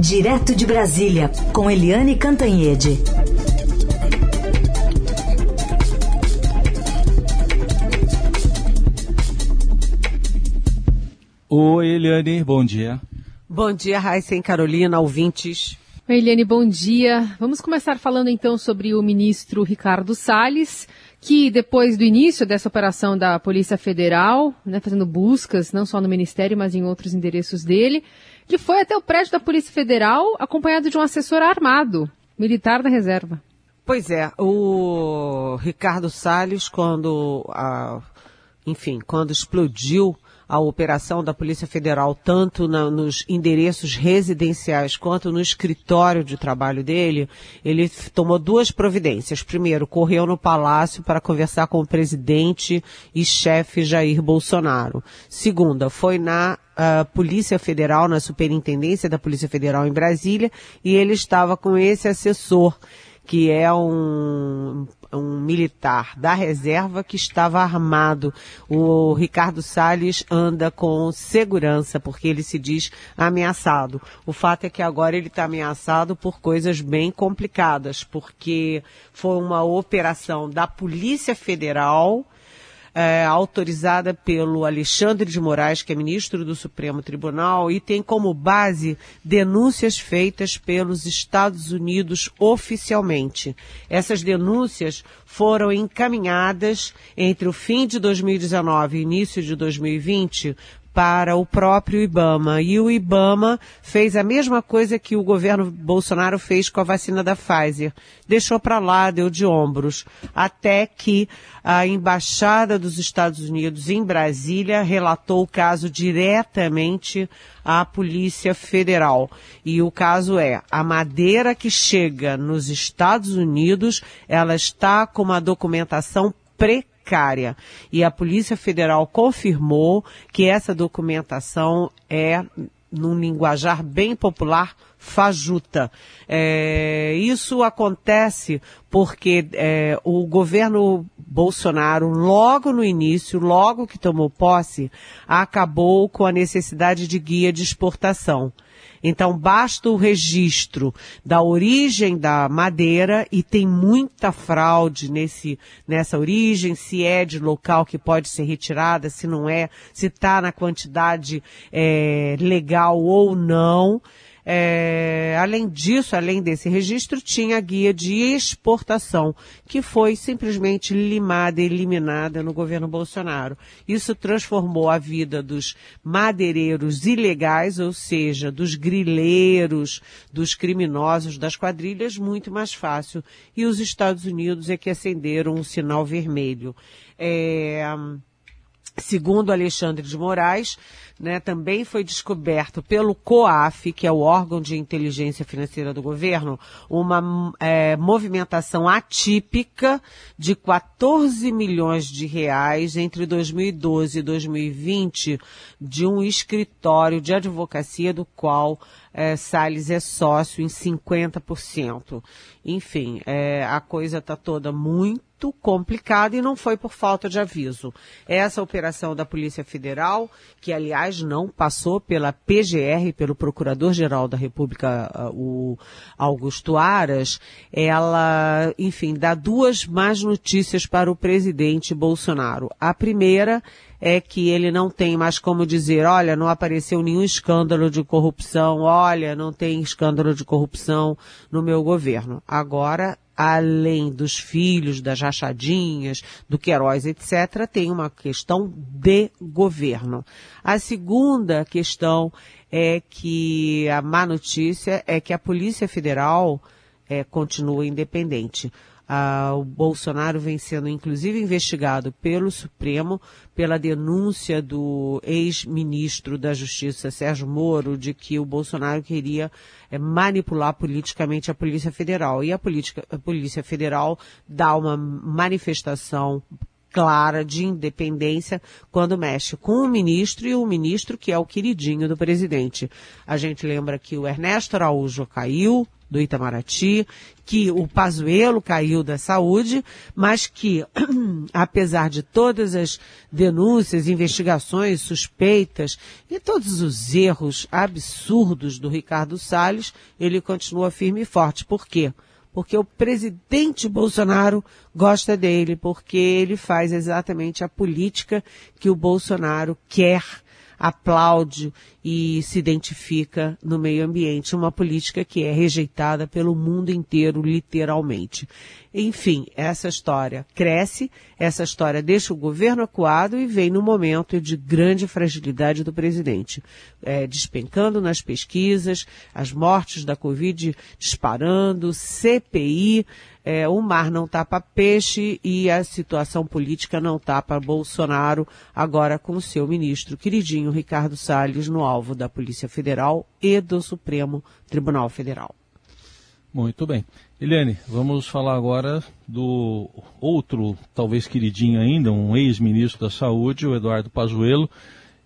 Direto de Brasília, com Eliane Cantanhede. Oi, Eliane, bom dia. Bom dia, Raíssa e Carolina, ouvintes. Oi, Eliane, bom dia. Vamos começar falando então sobre o ministro Ricardo Salles, que depois do início dessa operação da Polícia Federal, né, fazendo buscas não só no Ministério, mas em outros endereços dele, que foi até o prédio da Polícia Federal acompanhado de um assessor armado, militar da reserva. Pois é, o Ricardo Salles, quando, a, enfim, quando explodiu a operação da Polícia Federal, tanto na, nos endereços residenciais quanto no escritório de trabalho dele, ele tomou duas providências. Primeiro, correu no palácio para conversar com o presidente e chefe Jair Bolsonaro. Segunda, foi na uh, Polícia Federal, na Superintendência da Polícia Federal em Brasília, e ele estava com esse assessor que é um, um militar da reserva que estava armado. O Ricardo Salles anda com segurança porque ele se diz ameaçado. O fato é que agora ele está ameaçado por coisas bem complicadas, porque foi uma operação da Polícia Federal é, autorizada pelo Alexandre de Moraes, que é ministro do Supremo Tribunal, e tem como base denúncias feitas pelos Estados Unidos oficialmente. Essas denúncias foram encaminhadas entre o fim de 2019 e início de 2020 para o próprio IBAMA. E o IBAMA fez a mesma coisa que o governo Bolsonaro fez com a vacina da Pfizer. Deixou para lá, deu de ombros, até que a embaixada dos Estados Unidos em Brasília relatou o caso diretamente à Polícia Federal. E o caso é, a madeira que chega nos Estados Unidos, ela está com uma documentação precária precária. E a Polícia Federal confirmou que essa documentação é, num linguajar bem popular, fajuta. É, isso acontece porque é, o governo Bolsonaro, logo no início, logo que tomou posse, acabou com a necessidade de guia de exportação. Então basta o registro da origem da madeira e tem muita fraude nesse, nessa origem, se é de local que pode ser retirada, se não é, se está na quantidade é, legal ou não. É, além disso, além desse registro, tinha a guia de exportação, que foi simplesmente limada, eliminada no governo Bolsonaro. Isso transformou a vida dos madeireiros ilegais, ou seja, dos grileiros, dos criminosos, das quadrilhas, muito mais fácil. E os Estados Unidos é que acenderam um sinal vermelho. É, segundo Alexandre de Moraes, né, também foi descoberto pelo COAF, que é o órgão de inteligência financeira do governo, uma é, movimentação atípica de 14 milhões de reais entre 2012 e 2020 de um escritório de advocacia do qual é, Salles é sócio em 50%. Enfim, é, a coisa está toda muito complicada e não foi por falta de aviso. Essa operação da Polícia Federal, que aliás não passou pela PGR, pelo Procurador-Geral da República, uh, o Augusto Aras, ela, enfim, dá duas más notícias para o presidente Bolsonaro. A primeira é que ele não tem mais como dizer, olha, não apareceu nenhum escândalo de corrupção, olha, não tem escândalo de corrupção no meu governo. Agora, além dos filhos, das rachadinhas, do Queiroz, etc., tem uma questão de governo. A segunda questão é que a má notícia é que a Polícia Federal é, continua independente. Ah, o Bolsonaro vem sendo inclusive investigado pelo Supremo pela denúncia do ex-ministro da Justiça, Sérgio Moro, de que o Bolsonaro queria é, manipular politicamente a Polícia Federal. E a, a Polícia Federal dá uma manifestação clara de independência quando mexe com o ministro e o ministro que é o queridinho do presidente. A gente lembra que o Ernesto Araújo caiu, do Itamaraty, que o Pazuello caiu da saúde, mas que, apesar de todas as denúncias, investigações, suspeitas e todos os erros absurdos do Ricardo Salles, ele continua firme e forte. Por quê? Porque o presidente Bolsonaro gosta dele, porque ele faz exatamente a política que o Bolsonaro quer aplaude e se identifica no meio ambiente, uma política que é rejeitada pelo mundo inteiro, literalmente. Enfim, essa história cresce, essa história deixa o governo acuado e vem no momento de grande fragilidade do presidente, é, despencando nas pesquisas, as mortes da Covid disparando, CPI, é, o mar não tapa peixe e a situação política não tapa Bolsonaro, agora com o seu ministro queridinho Ricardo Salles no alvo da Polícia Federal e do Supremo Tribunal Federal. Muito bem. Eliane, vamos falar agora do outro, talvez queridinho ainda, um ex-ministro da Saúde, o Eduardo Pazuello,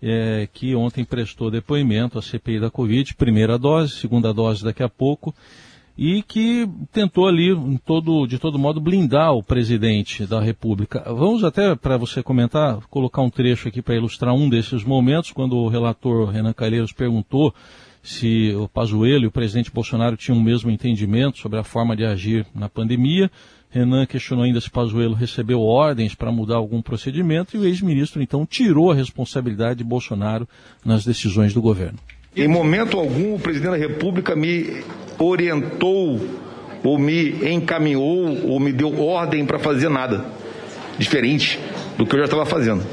é, que ontem prestou depoimento à CPI da Covid, primeira dose, segunda dose daqui a pouco, e que tentou ali, todo, de todo modo, blindar o presidente da República. Vamos até, para você comentar, colocar um trecho aqui para ilustrar um desses momentos, quando o relator Renan Calheiros perguntou se o Pazuello e o presidente Bolsonaro tinham o mesmo entendimento sobre a forma de agir na pandemia. Renan questionou ainda se Pazuello recebeu ordens para mudar algum procedimento e o ex-ministro então tirou a responsabilidade de Bolsonaro nas decisões do governo. Em momento algum, o presidente da República me orientou, ou me encaminhou, ou me deu ordem para fazer nada diferente do que eu já estava fazendo.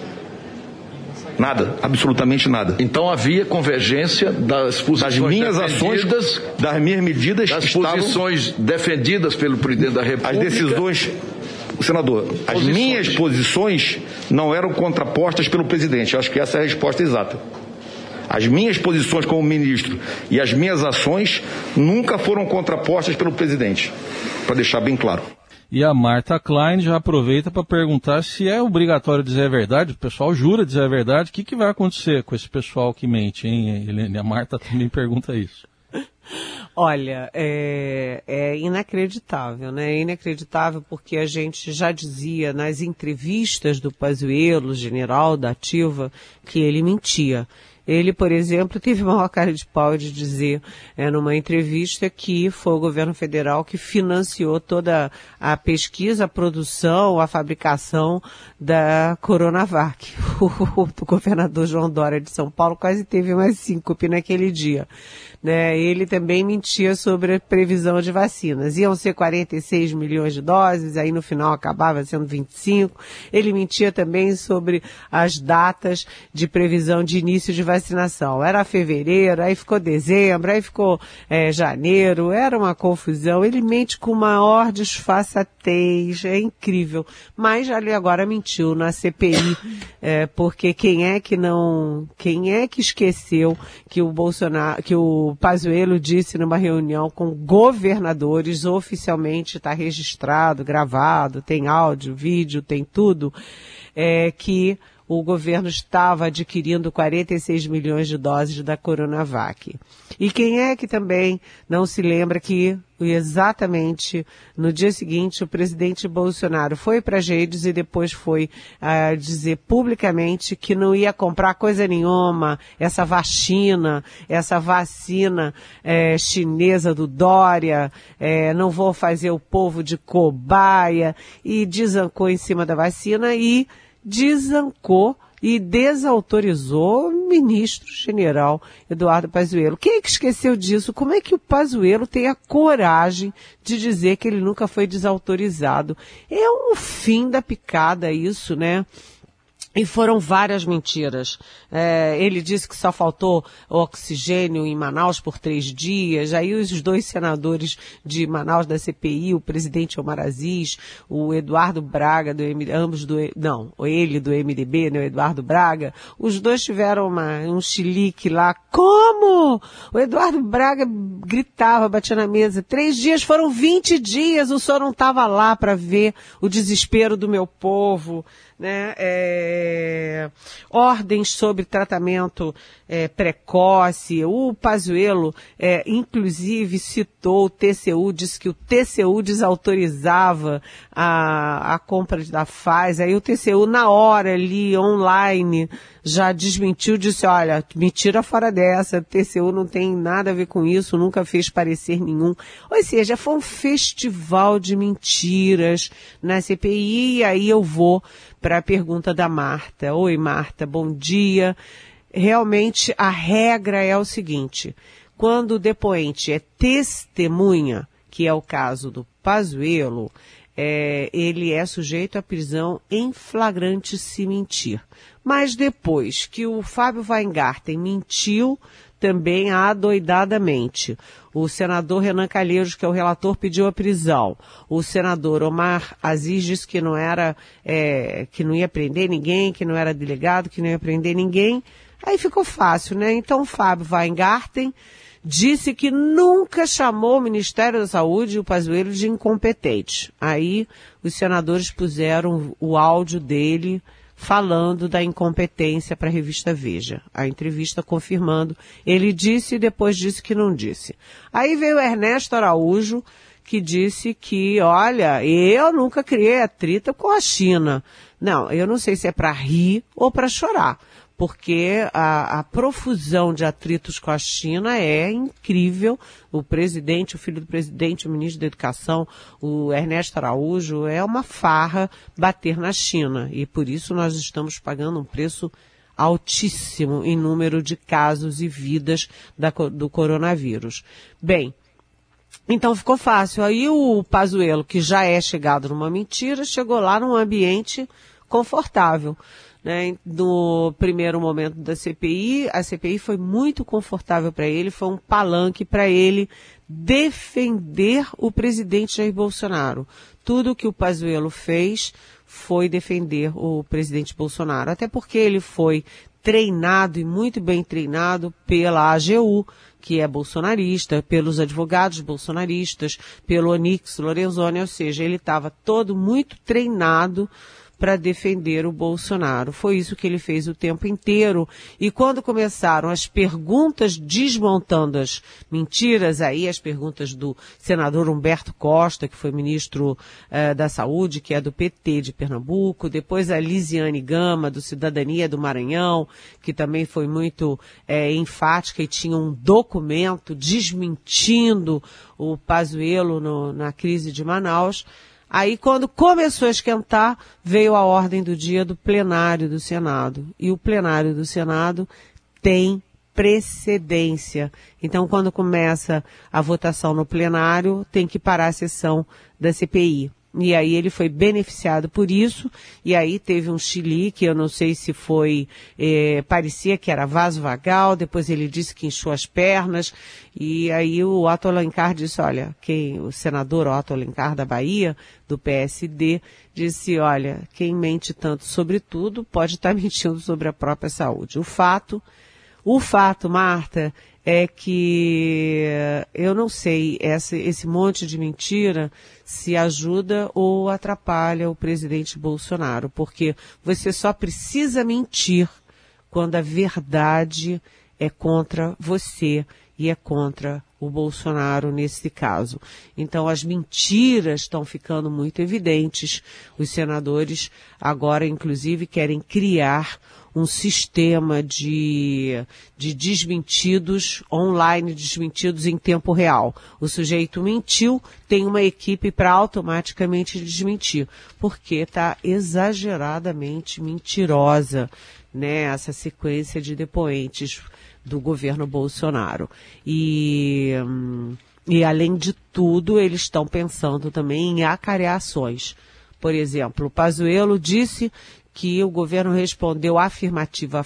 Nada, absolutamente nada. Então havia convergência das posições das minhas ações, das minhas medidas, das estavam, posições defendidas pelo presidente da República. As decisões, senador, posições. as minhas posições não eram contrapostas pelo presidente. Eu acho que essa é a resposta exata. As minhas posições como ministro e as minhas ações nunca foram contrapostas pelo presidente, para deixar bem claro. E a Marta Klein já aproveita para perguntar se é obrigatório dizer a verdade. O pessoal jura dizer a verdade. O que, que vai acontecer com esse pessoal que mente, hein, Helene? A Marta também pergunta isso. Olha, é, é, inacreditável, né? É inacreditável porque a gente já dizia nas entrevistas do Pazuello, general da Ativa, que ele mentia. Ele, por exemplo, teve uma cara de pau de dizer é, numa entrevista que foi o governo federal que financiou toda a pesquisa, a produção, a fabricação da Coronavac. O, o governador João Dória de São Paulo quase teve uma síncope naquele dia. Né? Ele também mentia sobre a previsão de vacinas. Iam ser 46 milhões de doses, aí no final acabava sendo 25. Ele mentia também sobre as datas de previsão de início de vacinação. Era fevereiro, aí ficou dezembro, aí ficou é, janeiro, era uma confusão. Ele mente com maior disfarçatez, é incrível. Mas ali agora mentiu na CPI, é, porque quem é que não, quem é que esqueceu que o Bolsonaro, que o Pazuello disse numa reunião com governadores, oficialmente está registrado, gravado, tem áudio, vídeo, tem tudo, é, que o governo estava adquirindo 46 milhões de doses da Coronavac. E quem é que também não se lembra que exatamente no dia seguinte o presidente Bolsonaro foi para as e depois foi uh, dizer publicamente que não ia comprar coisa nenhuma, essa vacina, essa vacina eh, chinesa do Dória, eh, não vou fazer o povo de cobaia e desancou em cima da vacina e desancou e desautorizou o ministro-general Eduardo Pazuello. Quem é que esqueceu disso? Como é que o Pazuello tem a coragem de dizer que ele nunca foi desautorizado? É um fim da picada isso, né? E foram várias mentiras. É, ele disse que só faltou oxigênio em Manaus por três dias. Aí os dois senadores de Manaus da CPI, o presidente Omar Aziz, o Eduardo Braga, do MDB, ambos do, não, ele do MDB, né, o Eduardo Braga, os dois tiveram uma, um chilique lá. Como? O Eduardo Braga gritava, batia na mesa. Três dias foram 20 dias, o senhor não estava lá para ver o desespero do meu povo né, é, ordens sobre tratamento é, precoce. O Pazuello, é, inclusive, citou o TCU, disse que o TCU desautorizava a, a compra da Pfizer. Aí o TCU, na hora ali, online, já desmentiu, disse, olha, me tira fora dessa, o TCU não tem nada a ver com isso, nunca fez parecer nenhum. Ou seja, foi um festival de mentiras na CPI, e aí eu vou para a pergunta da Marta. Oi, Marta, bom dia. Realmente a regra é o seguinte: quando o depoente é testemunha, que é o caso do Pazuello, é, ele é sujeito à prisão em flagrante se mentir. Mas depois que o Fábio Weingarten mentiu, também adoidadamente. O senador Renan Calheiros, que é o relator, pediu a prisão. O senador Omar Aziz disse que não era, é, que não ia prender ninguém, que não era delegado, que não ia prender ninguém. Aí ficou fácil, né? Então Fábio Weingarten disse que nunca chamou o Ministério da Saúde e o Pazuello de incompetente. Aí os senadores puseram o áudio dele falando da incompetência para a revista Veja. A entrevista confirmando. Ele disse e depois disse que não disse. Aí veio Ernesto Araújo, que disse que, olha, eu nunca criei atrito com a China. Não, eu não sei se é para rir ou para chorar porque a, a, profusão de atritos com a China é incrível. O presidente, o filho do presidente, o ministro da Educação, o Ernesto Araújo, é uma farra bater na China. E por isso nós estamos pagando um preço altíssimo em número de casos e vidas da, do coronavírus. Bem, então ficou fácil. Aí o Pazuello, que já é chegado numa mentira, chegou lá num ambiente confortável. Né? No primeiro momento da CPI, a CPI foi muito confortável para ele, foi um palanque para ele defender o presidente Jair Bolsonaro. Tudo que o Pazuello fez foi defender o presidente Bolsonaro, até porque ele foi treinado e muito bem treinado pela AGU, que é bolsonarista, pelos advogados bolsonaristas, pelo Onix Lorenzoni, ou seja, ele estava todo muito treinado para defender o Bolsonaro. Foi isso que ele fez o tempo inteiro. E quando começaram as perguntas desmontando as mentiras, aí as perguntas do senador Humberto Costa, que foi ministro eh, da Saúde, que é do PT de Pernambuco, depois a Lisiane Gama, do Cidadania do Maranhão, que também foi muito eh, enfática e tinha um documento desmentindo o Pazuello no, na crise de Manaus. Aí, quando começou a esquentar, veio a ordem do dia do plenário do Senado. E o plenário do Senado tem precedência. Então, quando começa a votação no plenário, tem que parar a sessão da CPI. E aí ele foi beneficiado por isso, e aí teve um Chile que eu não sei se foi, eh, parecia que era vaso vagal, depois ele disse que inchou as pernas, e aí o Otto Alencar disse, olha, quem, o senador Otto Alencar da Bahia, do PSD, disse, olha, quem mente tanto sobre tudo pode estar mentindo sobre a própria saúde. O fato, o fato, Marta, é que eu não sei, esse, esse monte de mentira se ajuda ou atrapalha o presidente Bolsonaro, porque você só precisa mentir quando a verdade é contra você e é contra o Bolsonaro nesse caso. Então as mentiras estão ficando muito evidentes. Os senadores agora, inclusive, querem criar um sistema de, de desmentidos online, desmentidos em tempo real. O sujeito mentiu, tem uma equipe para automaticamente desmentir, porque está exageradamente mentirosa, né, essa sequência de depoentes do governo Bolsonaro. E, e além de tudo, eles estão pensando também em acareações. Por exemplo, o Pazuello disse que o governo respondeu afirmativa,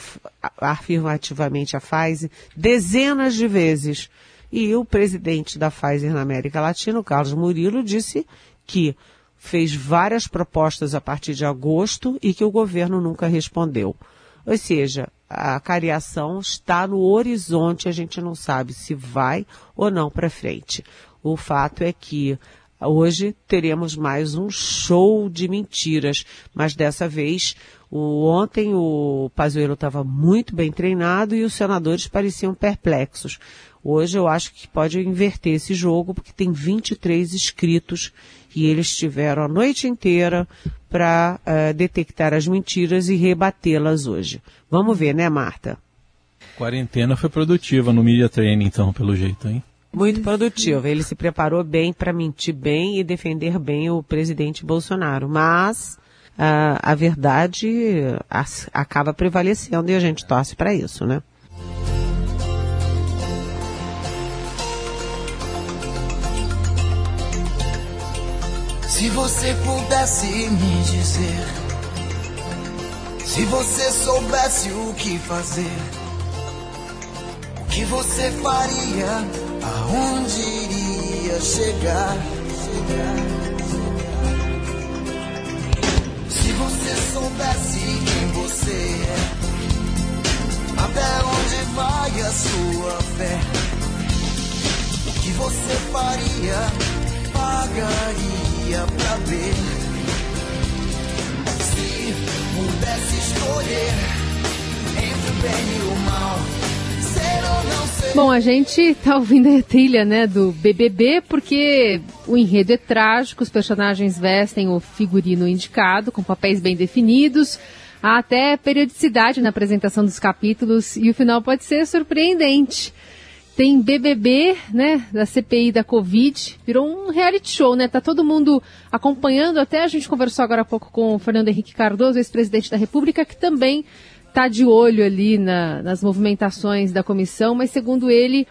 afirmativamente à Pfizer dezenas de vezes. E o presidente da Pfizer na América Latina, o Carlos Murilo, disse que fez várias propostas a partir de agosto e que o governo nunca respondeu. Ou seja, a cariação está no horizonte, a gente não sabe se vai ou não para frente. O fato é que Hoje teremos mais um show de mentiras, mas dessa vez o, ontem o Pazuello estava muito bem treinado e os senadores pareciam perplexos. Hoje eu acho que pode inverter esse jogo, porque tem 23 inscritos e eles tiveram a noite inteira para uh, eh, detectar as mentiras e rebatê-las hoje. Vamos ver, né, Marta? Quarentena foi produtiva no Media Training, então, pelo jeito, hein? Muito produtiva. Ele se preparou bem para mentir bem e defender bem o presidente Bolsonaro. Mas a, a verdade a, acaba prevalecendo e a gente torce para isso, né? Se você pudesse me dizer, se você soubesse o que fazer, o que você faria, aonde iria chegar? chegar. você soubesse quem você é, até onde vai a sua fé, o que você faria, pagaria pra ver. Se pudesse escolher entre o bem e o mal. Bom, a gente tá ouvindo a trilha, né, do BBB, porque o enredo é trágico, os personagens vestem o figurino indicado, com papéis bem definidos, há até periodicidade na apresentação dos capítulos e o final pode ser surpreendente. Tem BBB, né, da CPI da Covid, virou um reality show, né? Tá todo mundo acompanhando, até a gente conversou agora há pouco com o Fernando Henrique Cardoso, ex-presidente da República, que também está de olho ali na, nas movimentações da comissão, mas segundo ele,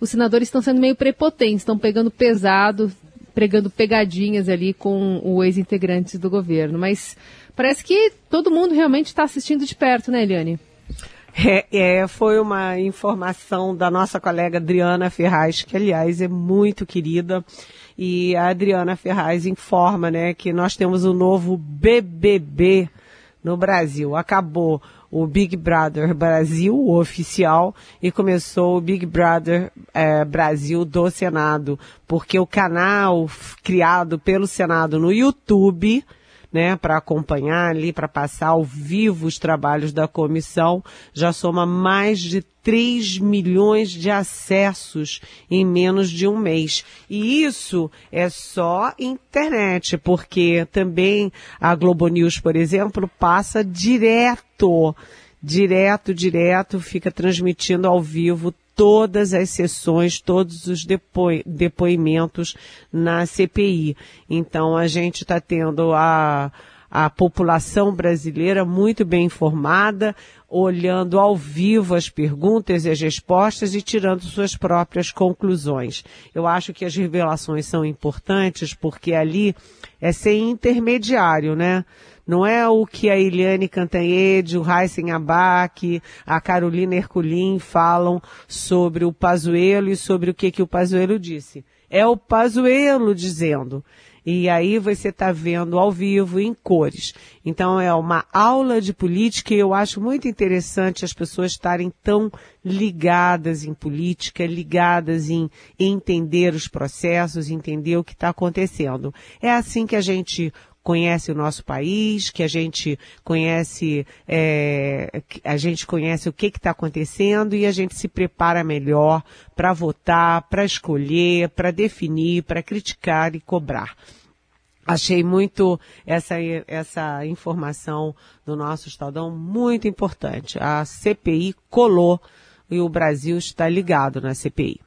os senadores estão sendo meio prepotentes, estão pegando pesado, pregando pegadinhas ali com os ex-integrantes do governo. Mas parece que todo mundo realmente está assistindo de perto, né, Eliane? É, é, foi uma informação da nossa colega Adriana Ferraz, que aliás é muito querida. E a Adriana Ferraz informa, né, que nós temos o um novo BBB no Brasil. Acabou o Big Brother Brasil, o oficial, e começou o Big Brother é, Brasil do Senado, porque o canal criado pelo Senado no YouTube, né, para acompanhar ali, para passar ao vivo os trabalhos da comissão, já soma mais de 3 milhões de acessos em menos de um mês. E isso é só internet, porque também a Globo News, por exemplo, passa direto, direto, direto, fica transmitindo ao vivo todas as sessões, todos os depo depoimentos na CPI. Então a gente está tendo a, a população brasileira muito bem informada, olhando ao vivo as perguntas e as respostas e tirando suas próprias conclusões. Eu acho que as revelações são importantes porque ali é sem intermediário, né? Não é o que a Eliane Cantanhede, o Heisen Abac, a Carolina Herculin falam sobre o Pazuello e sobre o que, que o Pazuello disse. É o Pazuello dizendo. E aí você está vendo ao vivo em cores. Então é uma aula de política e eu acho muito interessante as pessoas estarem tão ligadas em política, ligadas em entender os processos, entender o que está acontecendo. É assim que a gente conhece o nosso país, que a gente conhece, é, a gente conhece o que está acontecendo e a gente se prepara melhor para votar, para escolher, para definir, para criticar e cobrar. Achei muito essa, essa informação do nosso Estadão muito importante. A CPI colou e o Brasil está ligado na CPI.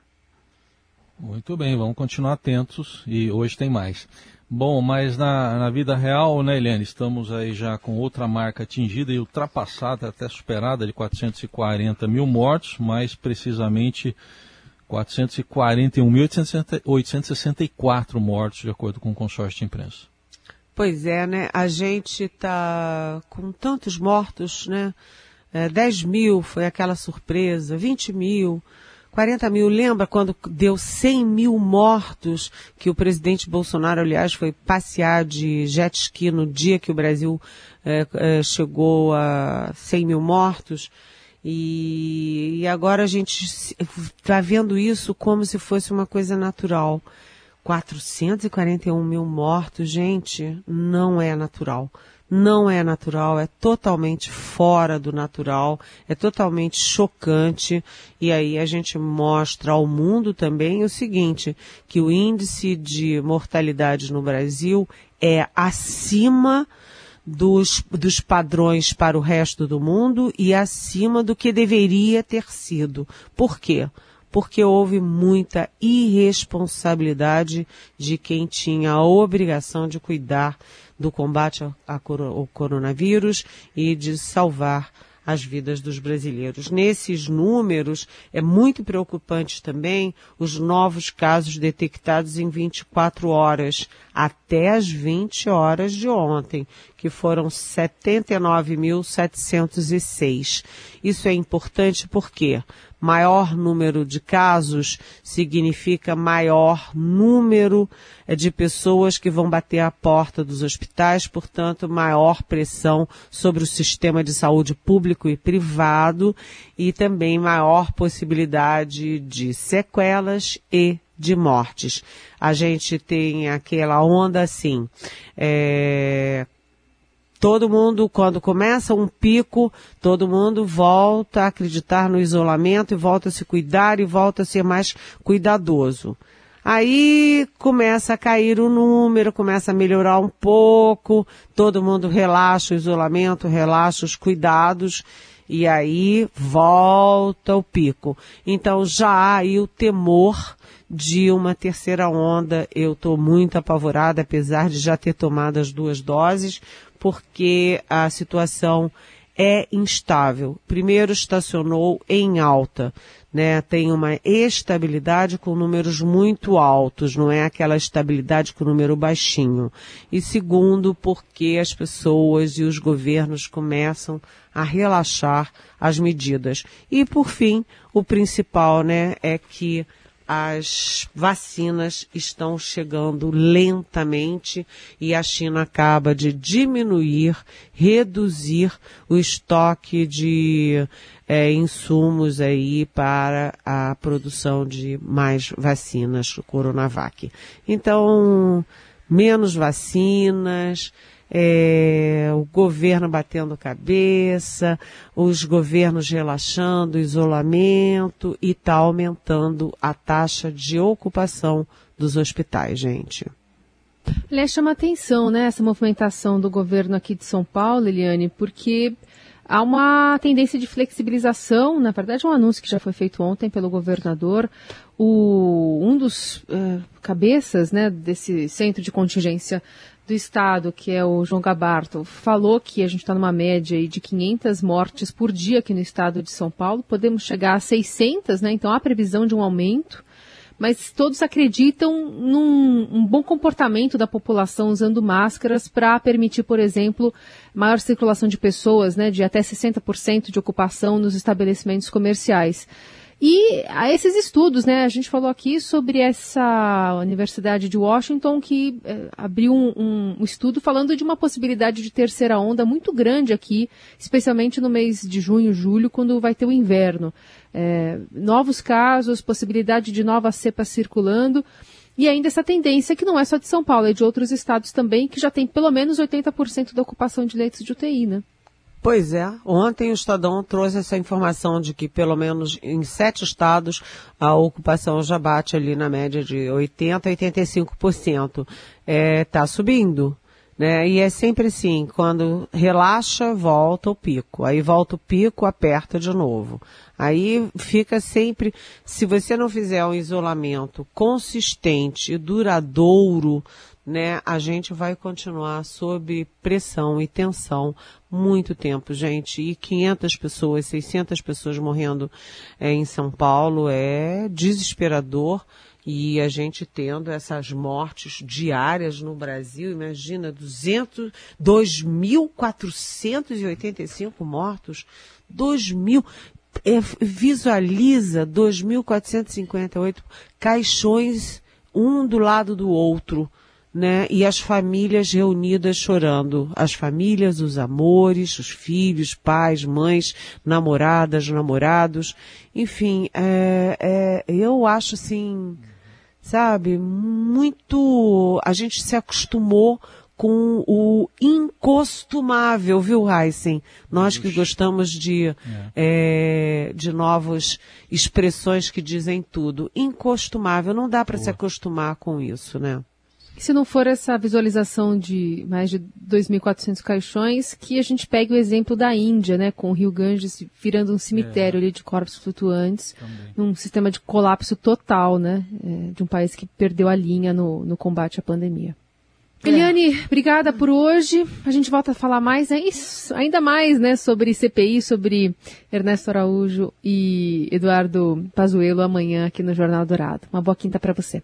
Muito bem, vamos continuar atentos e hoje tem mais. Bom, mas na, na vida real, né, Eliane, estamos aí já com outra marca atingida e ultrapassada, até superada de 440 mil mortos, mais precisamente 441.864 mortos, de acordo com o consórcio de imprensa. Pois é, né? A gente está com tantos mortos, né? É, 10 mil foi aquela surpresa, 20 mil. 40 mil, lembra quando deu 100 mil mortos, que o presidente Bolsonaro, aliás, foi passear de jet ski no dia que o Brasil é, é, chegou a 100 mil mortos? E, e agora a gente está vendo isso como se fosse uma coisa natural. 441 mil mortos, gente, não é natural. Não é natural, é totalmente fora do natural, é totalmente chocante. E aí a gente mostra ao mundo também o seguinte, que o índice de mortalidade no Brasil é acima dos, dos padrões para o resto do mundo e acima do que deveria ter sido. Por quê? porque houve muita irresponsabilidade de quem tinha a obrigação de cuidar do combate ao coronavírus e de salvar as vidas dos brasileiros. Nesses números, é muito preocupante também os novos casos detectados em 24 horas, até as 20 horas de ontem, que foram 79.706. Isso é importante porque maior número de casos significa maior número eh, de pessoas que vão bater à porta dos hospitais, portanto, maior pressão sobre o sistema de saúde público e privado e também maior possibilidade de sequelas e de mortes. A gente tem aquela onda assim, é, todo mundo, quando começa um pico, todo mundo volta a acreditar no isolamento e volta a se cuidar e volta a ser mais cuidadoso. Aí começa a cair o número, começa a melhorar um pouco, todo mundo relaxa o isolamento, relaxa os cuidados e aí volta o pico. Então já há aí o temor de uma terceira onda. Eu estou muito apavorada, apesar de já ter tomado as duas doses, porque a situação é instável. Primeiro estacionou em alta, né? Tem uma estabilidade com números muito altos, não é aquela estabilidade com número baixinho. E segundo, porque as pessoas e os governos começam a relaxar as medidas. E por fim, o principal, né, é que as vacinas estão chegando lentamente e a China acaba de diminuir, reduzir o estoque de é, insumos aí para a produção de mais vacinas Coronavac. Então, menos vacinas, é, o governo batendo cabeça, os governos relaxando o isolamento e está aumentando a taxa de ocupação dos hospitais, gente. Aliás, chama atenção, né, essa movimentação do governo aqui de São Paulo, Eliane, porque há uma tendência de flexibilização, na verdade um anúncio que já foi feito ontem pelo governador, o, um dos uh, cabeças né, desse centro de contingência do Estado, que é o João Gabarto, falou que a gente está numa média de 500 mortes por dia aqui no estado de São Paulo. Podemos chegar a 600, né? Então há previsão de um aumento. Mas todos acreditam num um bom comportamento da população usando máscaras para permitir, por exemplo, maior circulação de pessoas, né, de até 60% de ocupação nos estabelecimentos comerciais. E a esses estudos, né? A gente falou aqui sobre essa Universidade de Washington que eh, abriu um, um, estudo falando de uma possibilidade de terceira onda muito grande aqui, especialmente no mês de junho, julho, quando vai ter o inverno. É, novos casos, possibilidade de novas cepas circulando. E ainda essa tendência que não é só de São Paulo, é de outros estados também, que já tem pelo menos 80% da ocupação de leitos de UTI, né? Pois é, ontem o Estadão trouxe essa informação de que pelo menos em sete estados a ocupação já bate ali na média de 80% a 85%. É, tá subindo. Né? E é sempre assim, quando relaxa, volta o pico. Aí volta o pico, aperta de novo. Aí fica sempre, se você não fizer um isolamento consistente e duradouro, né, a gente vai continuar sob pressão e tensão muito tempo, gente. E 500 pessoas, 600 pessoas morrendo é, em São Paulo é desesperador. E a gente tendo essas mortes diárias no Brasil, imagina, 200, 2.485 mortos, 2.000, é, visualiza 2.458 caixões um do lado do outro né? E as famílias reunidas chorando. As famílias, os amores, os filhos, pais, mães, namoradas, namorados. Enfim, é, é, eu acho assim sabe? Muito. A gente se acostumou com o incostumável, viu, Heisen? Nós que gostamos de, é, de novas expressões que dizem tudo. Incostumável, não dá para se acostumar com isso, né? E se não for essa visualização de mais de 2.400 caixões, que a gente pegue o exemplo da Índia, né, com o Rio Ganges virando um cemitério ali de corpos flutuantes, num sistema de colapso total, né, é, de um país que perdeu a linha no, no combate à pandemia. Eliane, obrigada por hoje. A gente volta a falar mais, né, isso, ainda mais, né, sobre CPI, sobre Ernesto Araújo e Eduardo Pazuello amanhã aqui no Jornal Dourado. Uma boa quinta para você.